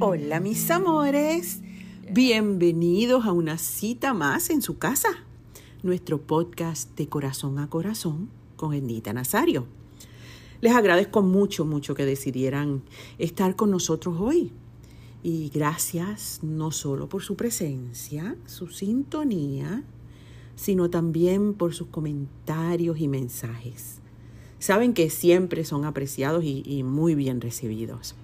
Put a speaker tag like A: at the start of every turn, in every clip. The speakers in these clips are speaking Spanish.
A: Hola mis amores, bienvenidos a una cita más en su casa, nuestro podcast de corazón a corazón con Ednita Nazario. Les agradezco mucho, mucho que decidieran estar con nosotros hoy. Y gracias no solo por su presencia, su sintonía, sino también por sus comentarios y mensajes. Saben que siempre son apreciados y, y muy bien recibidos.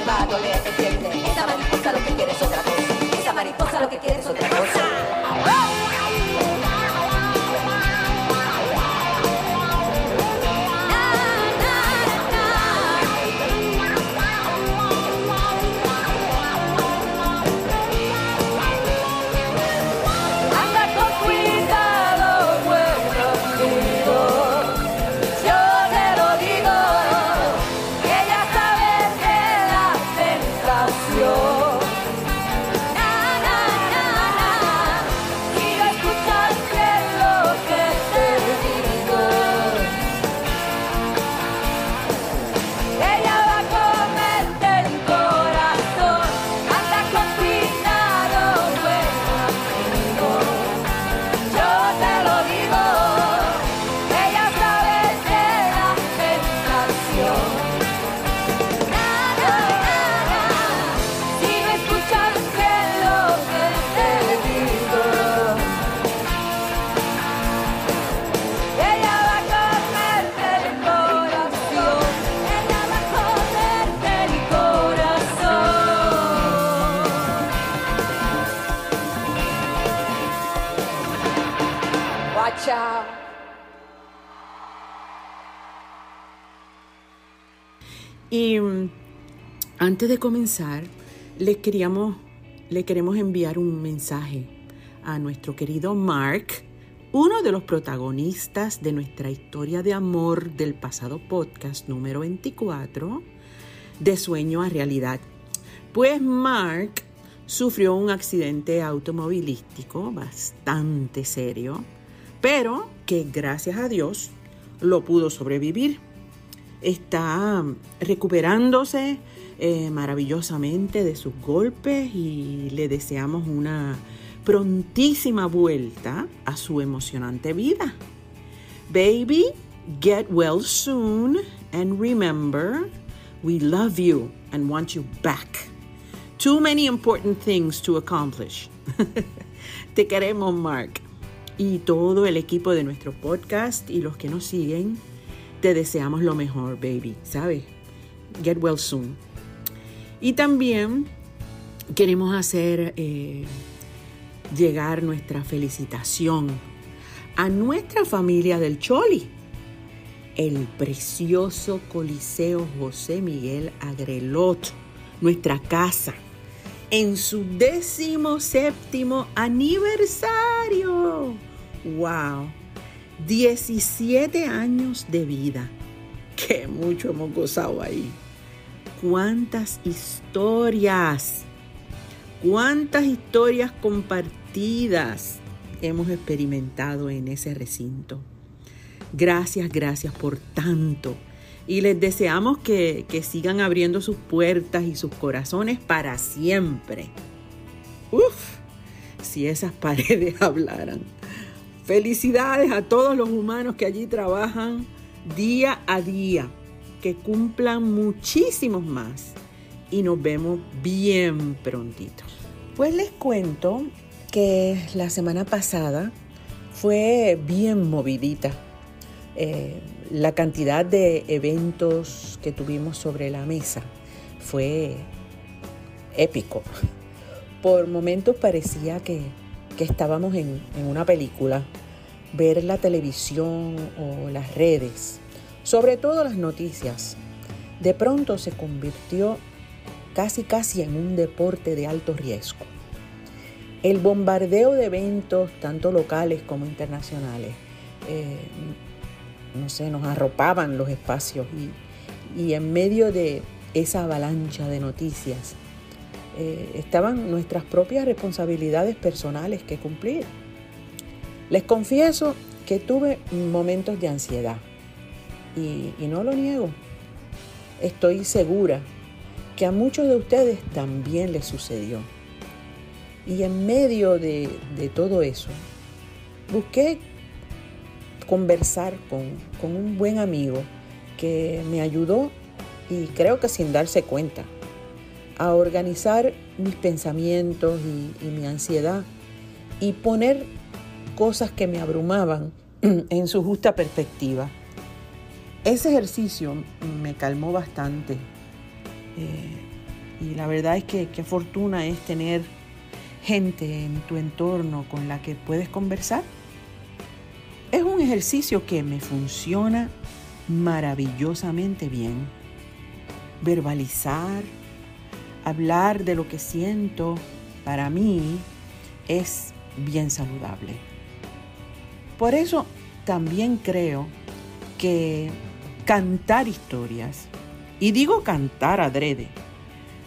A: Y antes de comenzar, les queríamos, le queremos enviar un mensaje a nuestro querido Mark, uno de los protagonistas de nuestra historia de amor del pasado podcast número 24, de sueño a realidad. Pues Mark sufrió un accidente automovilístico bastante serio, pero que gracias a Dios lo pudo sobrevivir está recuperándose eh, maravillosamente de sus golpes y le deseamos una prontísima vuelta a su emocionante vida. Baby, get well soon and remember, we love you and want you back. Too many important things to accomplish. Te queremos, Mark. Y todo el equipo de nuestro podcast y los que nos siguen te deseamos lo mejor, baby, ¿sabes? Get well soon. Y también queremos hacer eh, llegar nuestra felicitación a nuestra familia del Choli, el precioso Coliseo José Miguel Agrelot, nuestra casa, en su décimo séptimo aniversario. ¡Wow! 17 años de vida. que mucho hemos gozado ahí. Cuántas historias, cuántas historias compartidas hemos experimentado en ese recinto. Gracias, gracias por tanto. Y les deseamos que, que sigan abriendo sus puertas y sus corazones para siempre. Uf, si esas paredes hablaran. Felicidades a todos los humanos que allí trabajan día a día. Que cumplan muchísimos más. Y nos vemos bien prontito. Pues les cuento que la semana pasada fue bien movidita. Eh, la cantidad de eventos que tuvimos sobre la mesa fue épico. Por momentos parecía que, estábamos en, en una película. Ver la televisión o las redes, sobre todo las noticias, de pronto se convirtió casi casi en un deporte de alto riesgo. El bombardeo de eventos, tanto locales como internacionales, eh, no sé, nos arropaban los espacios y, en medio de esa avalancha de noticias eh, estaban nuestras propias responsabilidades personales que cumplir. Les confieso que tuve momentos de ansiedad y, y no lo niego. Estoy segura que a muchos de ustedes también les sucedió. Y en medio de, todo eso, busqué conversar con, un buen amigo que me ayudó, y creo que sin darse cuenta, a organizar mis pensamientos y, mi ansiedad y poner cosas que me abrumaban en su justa perspectiva. Ese ejercicio me calmó bastante. Eh, y la verdad es que qué fortuna es tener gente en tu entorno con la que puedes conversar. Es un ejercicio que me funciona maravillosamente bien. Verbalizar, hablar de lo que siento, para mí es bien saludable. Por eso también creo que cantar historias, y digo cantar adrede,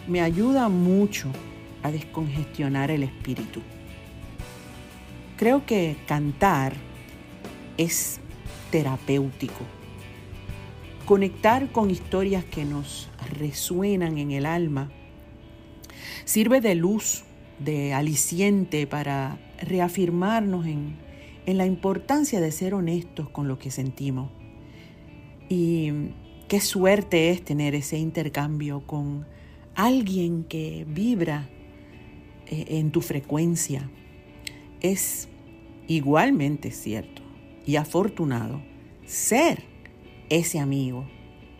A: me ayuda mucho a descongestionar el espíritu. Creo que cantar es terapéutico. Conectar con historias que nos resuenan en el alma sirve de luz, de aliciente para reafirmarnos en, en la importancia de ser honestos con lo que sentimos. Y qué suerte es tener ese intercambio con alguien que vibra eh, en tu frecuencia. Es igualmente cierto y afortunado ser ese amigo,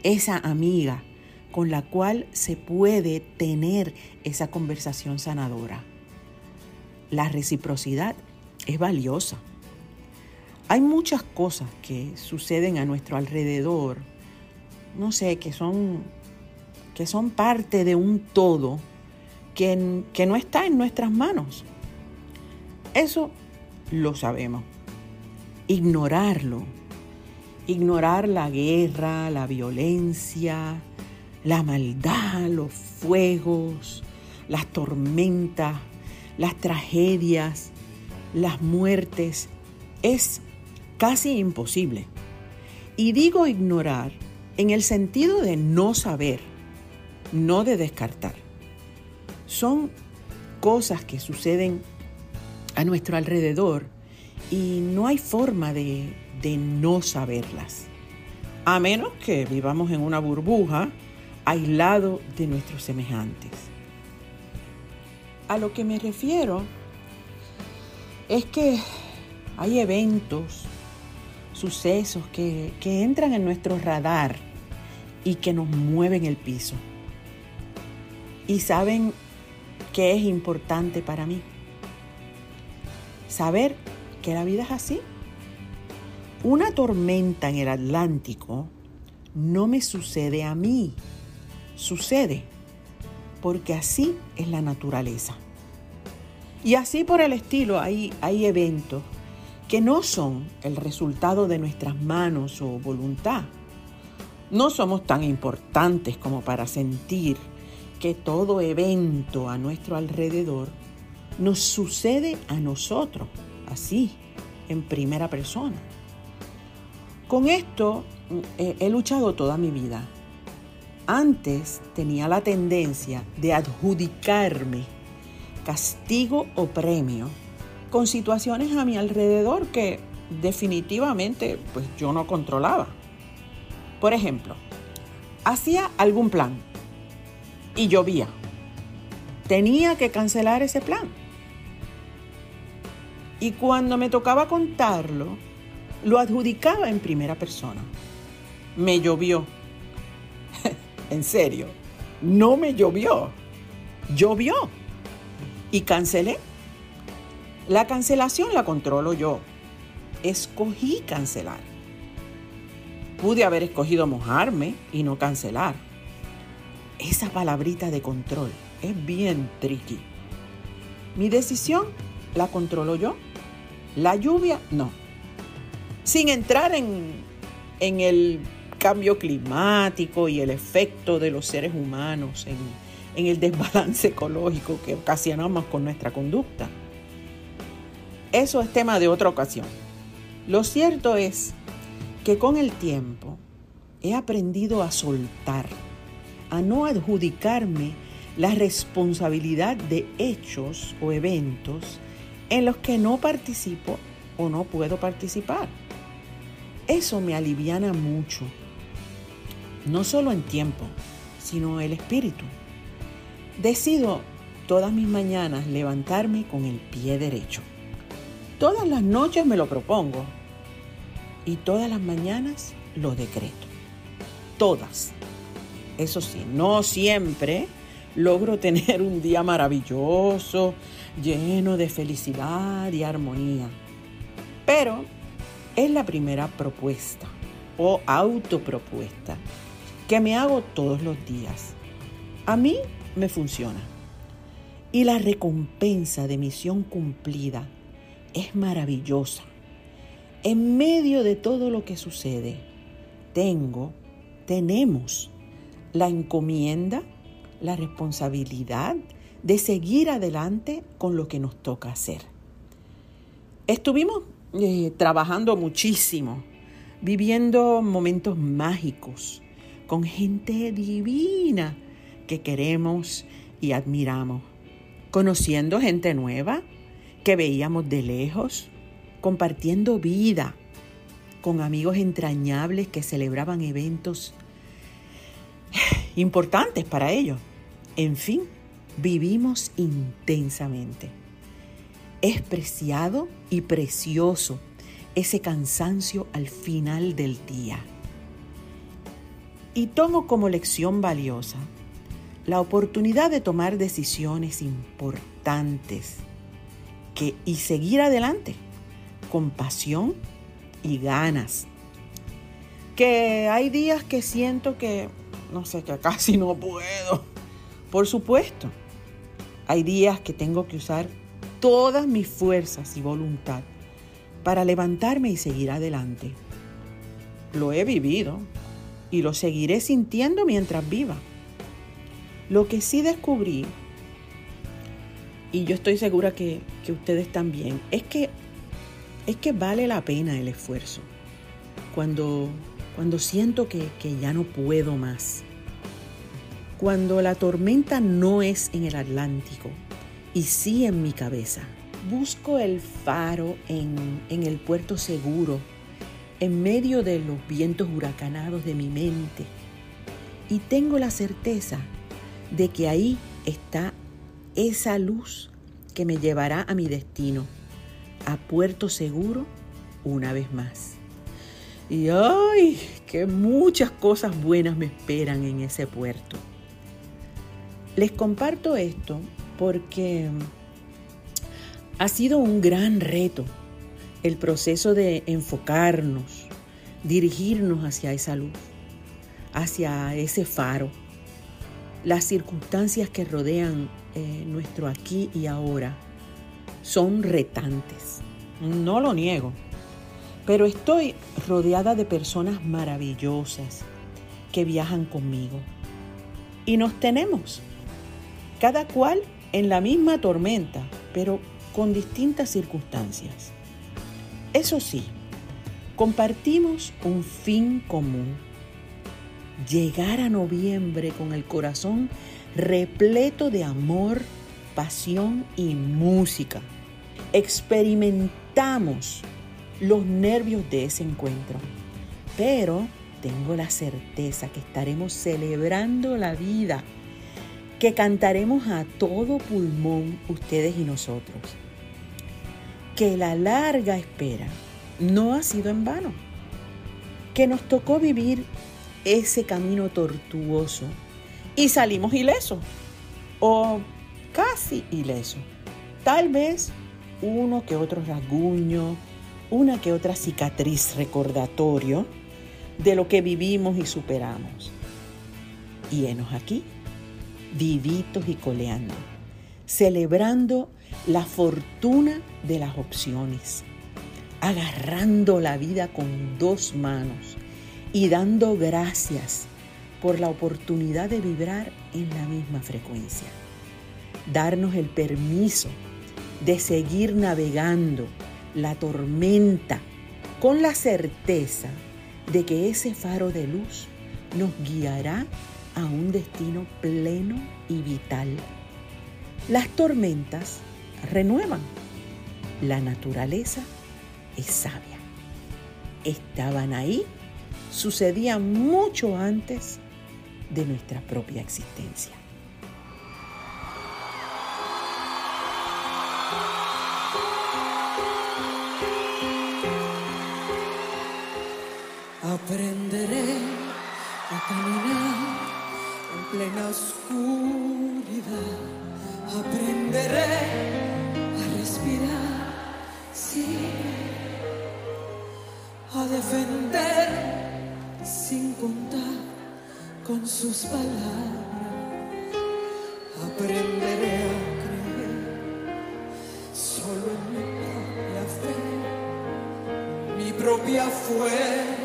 A: esa amiga con la cual se puede tener esa conversación sanadora. La reciprocidad es valiosa. Hay muchas cosas que suceden a nuestro alrededor, no sé, que son, que son parte de un todo que, no está en nuestras manos. Eso lo sabemos. Ignorarlo. Ignorar la guerra, la violencia, la maldad, los fuegos, las tormentas, las tragedias, las muertes, es casi imposible. Y digo ignorar en el sentido de no saber, no de descartar son cosas que suceden a nuestro alrededor y no hay forma de, no saberlas. A menos que vivamos en una burbuja aislado de nuestros semejantes. A lo que me refiero es que hay eventos, sucesos que, que entran en nuestro radar y que nos mueven el piso. Y saben que es importante para mí. Saber que la vida es así. Una tormenta en el Atlántico no me sucede a mí, sucede porque así es la naturaleza. Y así por el estilo hay, hay eventos que no son el resultado de nuestras manos o voluntad. No somos tan importantes como para sentir que todo evento a nuestro alrededor nos sucede a nosotros, así, en primera persona. Con esto eh, he luchado toda mi vida. Antes tenía la tendencia de adjudicarme castigo o premio con situaciones a mi alrededor que definitivamente pues yo no controlaba. Por ejemplo, hacía algún plan y llovía. Tenía que cancelar ese plan. Y cuando me tocaba contarlo, lo adjudicaba en primera persona. Me llovió. En serio, no me llovió. Llovió. Y cancelé. La cancelación la controlo yo. Escogí cancelar. Pude haber escogido mojarme y no cancelar. Esa palabrita de control es bien tricky. Mi decisión la controlo yo. La lluvia no. Sin entrar en, en el cambio climático y el efecto de los seres humanos en, en el desbalance ecológico que ocasionamos con nuestra conducta. Eso es tema de otra ocasión. Lo cierto es que con el tiempo he aprendido a soltar, a no adjudicarme la responsabilidad de hechos o eventos en los que no participo o no puedo participar. Eso me aliviana mucho, no solo en tiempo, sino el espíritu. Decido todas mis mañanas levantarme con el pie derecho. Todas las noches me lo propongo y todas las mañanas lo decreto. Todas. Eso sí, no siempre logro tener un día maravilloso, lleno de felicidad y armonía. Pero es la primera propuesta o autopropuesta que me hago todos los días. A mí me funciona. Y la recompensa de misión cumplida es maravillosa. En medio de todo lo que sucede, tengo, tenemos la encomienda, la responsabilidad de seguir adelante con lo que nos toca hacer. Estuvimos eh, trabajando muchísimo, viviendo momentos mágicos, con gente divina que queremos y admiramos, conociendo gente nueva que veíamos de lejos, compartiendo vida con amigos entrañables que celebraban eventos importantes para ellos. En fin, vivimos intensamente. Es preciado y precioso ese cansancio al final del día. Y tomo como lección valiosa la oportunidad de tomar decisiones importantes que, y seguir adelante con pasión y ganas. Que hay días que siento que, no sé, que casi no puedo. Por supuesto, hay días que tengo que usar todas mis fuerzas y voluntad para levantarme y seguir adelante. Lo he vivido y lo seguiré sintiendo mientras viva. Lo que sí descubrí, y yo estoy segura que, ustedes también, es que, es que vale la pena el esfuerzo. Cuando, cuando siento que, que ya no puedo más. Cuando la tormenta no es en el Atlántico y sí en mi cabeza. Busco el faro en, en el puerto seguro, en medio de los vientos huracanados de mi mente. Y tengo la certeza de que ahí está esa luz que me llevará a mi destino, a puerto seguro una vez más. Y ay, que muchas cosas buenas me esperan en ese puerto. Les comparto esto porque ha sido un gran reto el proceso de enfocarnos, dirigirnos hacia esa luz, hacia ese faro las circunstancias que rodean eh, nuestro aquí y ahora son retantes. No lo niego. Pero estoy rodeada de personas maravillosas que viajan conmigo. Y nos tenemos, cada cual en la misma tormenta, pero con distintas circunstancias. Eso sí, compartimos un fin común. Llegar a noviembre con el corazón repleto de amor, pasión y música. Experimentamos los nervios de ese encuentro, pero tengo la certeza que estaremos celebrando la vida, que cantaremos a todo pulmón ustedes y nosotros, que la larga espera no ha sido en vano, que nos tocó vivir ese camino tortuoso y salimos ilesos, o casi ilesos. Tal vez uno que otro rasguño, una que otra cicatriz recordatorio de lo que vivimos y superamos. Y enos aquí, vivitos y coleando, celebrando la fortuna de las opciones, agarrando la vida con dos manos y dando gracias por la oportunidad de vibrar en la misma frecuencia. Darnos el permiso de seguir navegando la tormenta con la certeza de que ese faro de luz nos guiará a un destino pleno y vital. Las tormentas renuevan. La naturaleza es sabia. Estaban ahí, sucedían mucho antes de nuestra propia existencia.
B: Aprenderé a caminar en plena oscuridad. Aprenderé a respirar, sí, a defender sin contar con sus palabras. Aprenderé a creer solo en mi propia fe, mi propia fuerza.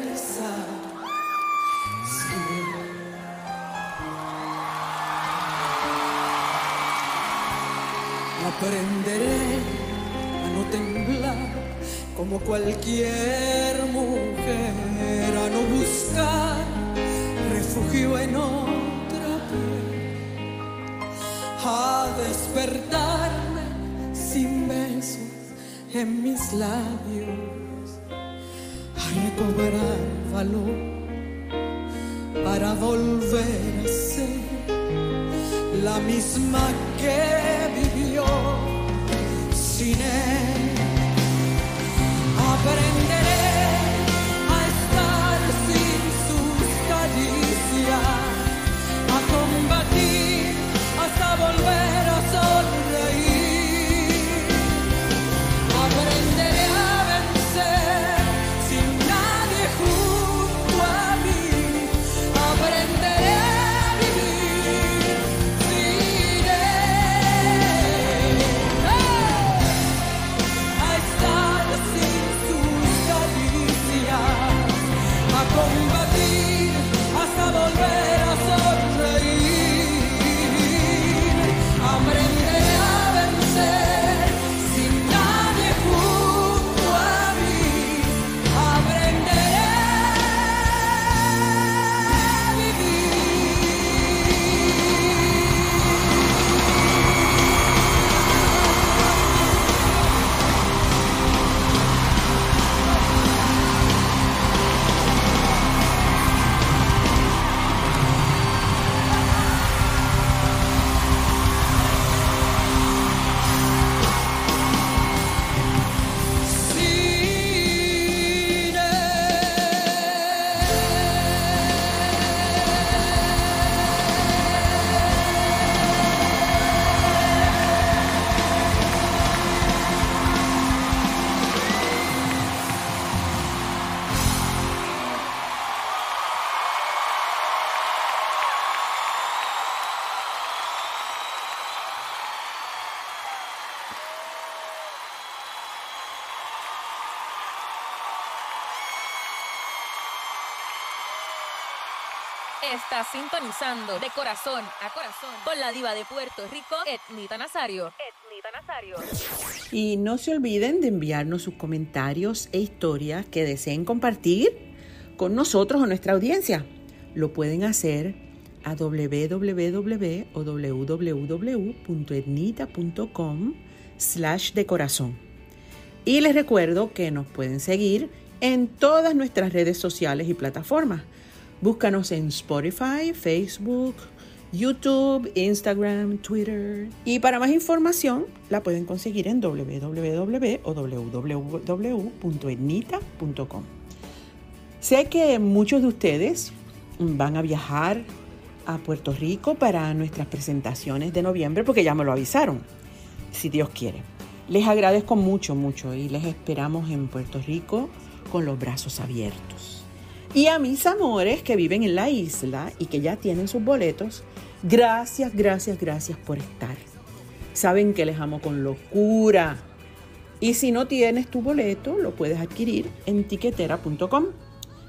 B: Cualquier mujer, a no buscar refugio en otra piel, a despertarme sin besos en mis labios, a recobrar valor para volver a ser la misma que
C: Estás sintonizando de corazón a corazón con la diva de Puerto Rico, Etnita Nazario. Etnita Nazario.
A: Y no se olviden de enviarnos sus comentarios e historias que deseen compartir con nosotros o nuestra audiencia. Lo pueden hacer a www o www.etnita.com slash de corazón. Y les recuerdo que nos pueden seguir en todas nuestras redes sociales y plataformas. Búscanos en Spotify, Facebook, YouTube, Instagram, Twitter. Y para más información la pueden conseguir en www o www.etnita.com. Sé que muchos de ustedes van a viajar a Puerto Rico para nuestras presentaciones de noviembre porque ya me lo avisaron, si Dios quiere. Les agradezco mucho, mucho y les esperamos en Puerto Rico con los brazos abiertos. Y a mis amores que viven en la isla y que ya tienen sus boletos, gracias, gracias, gracias por estar. Saben que les amo con locura. Y si no tienes tu boleto, lo puedes adquirir en tiquetera.com.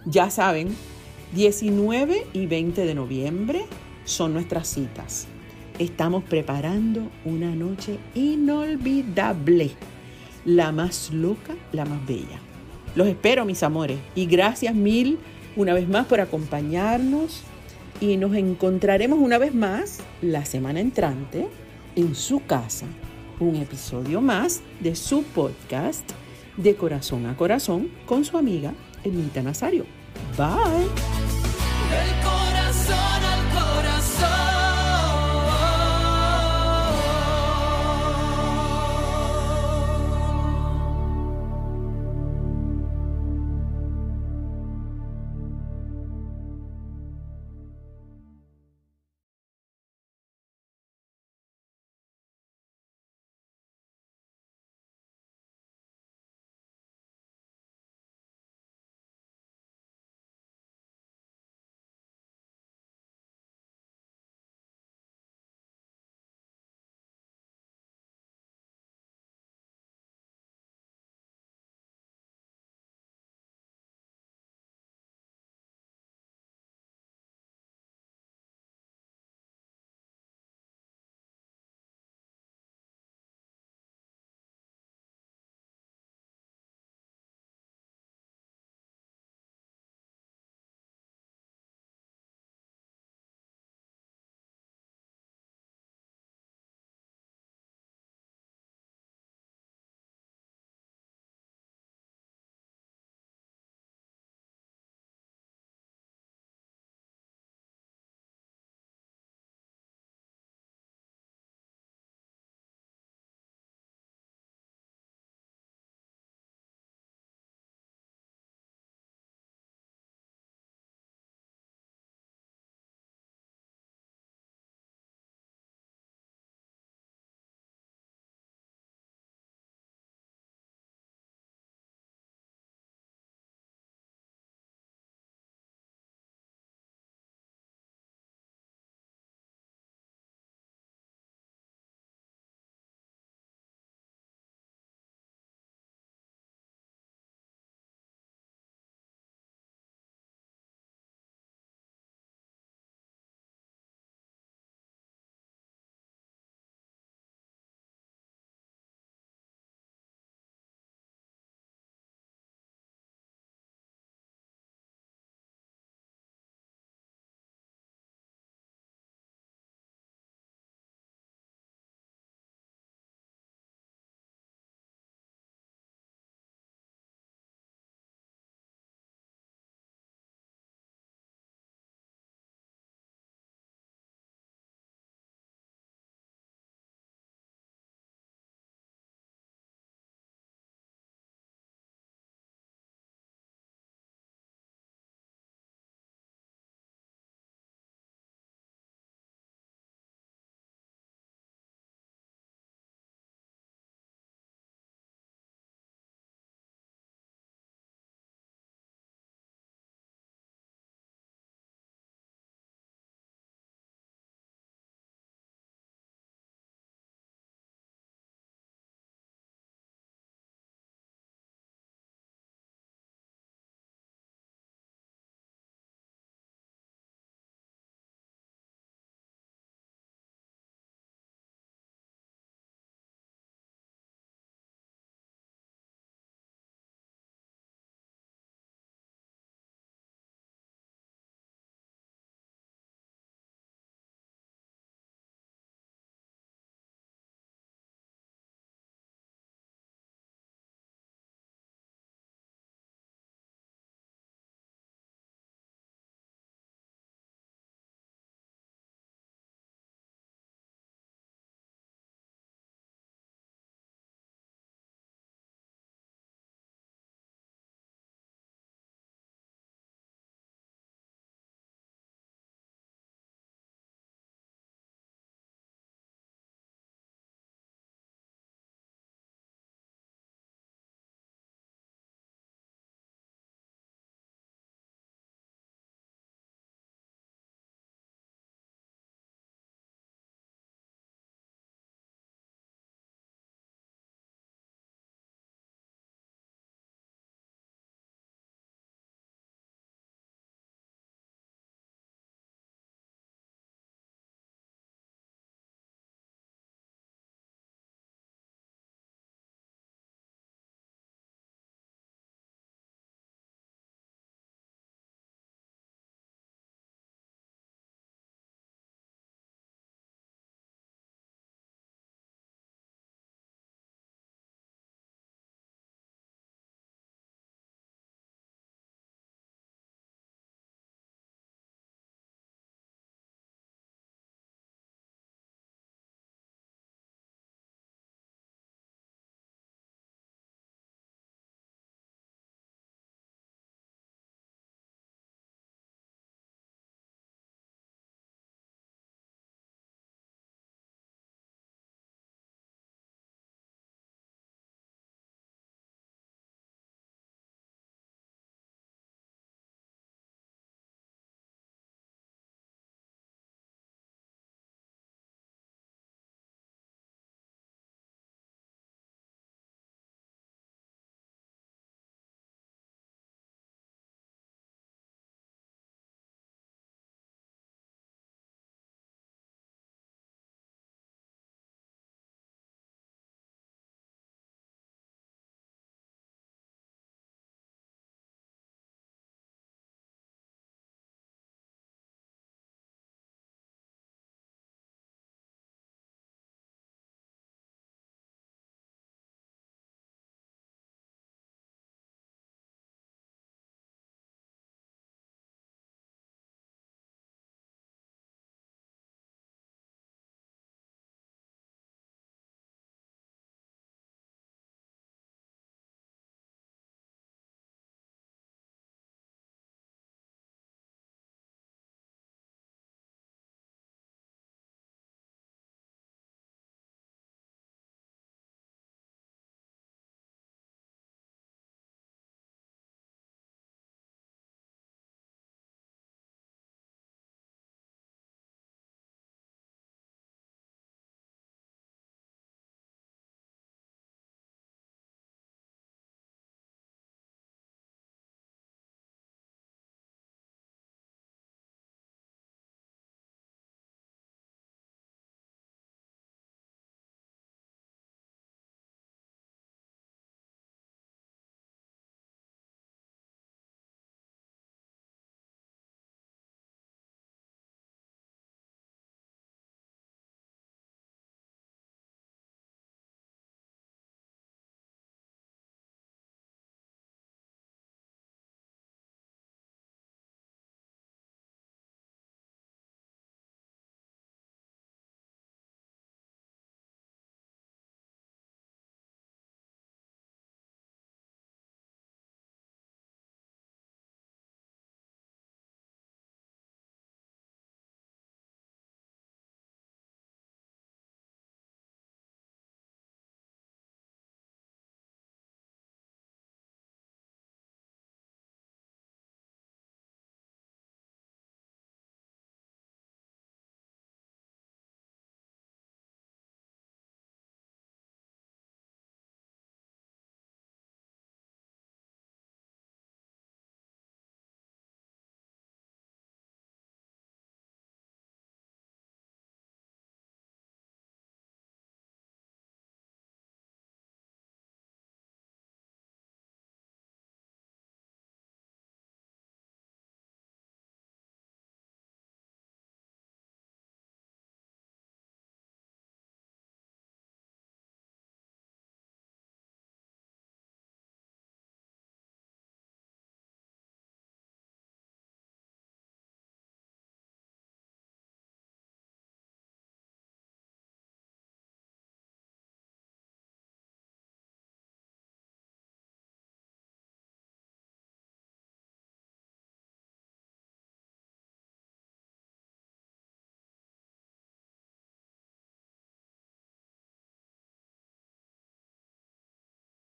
A: Ya saben, 19 y 20 de noviembre son nuestras citas. Estamos preparando una noche inolvidable, la más loca, la más bella. Los espero, mis amores, y gracias mil una vez más por acompañarnos y nos encontraremos una vez más la semana entrante en su casa, un episodio más de su podcast de corazón a corazón con su amiga Emita Nazario. Bye.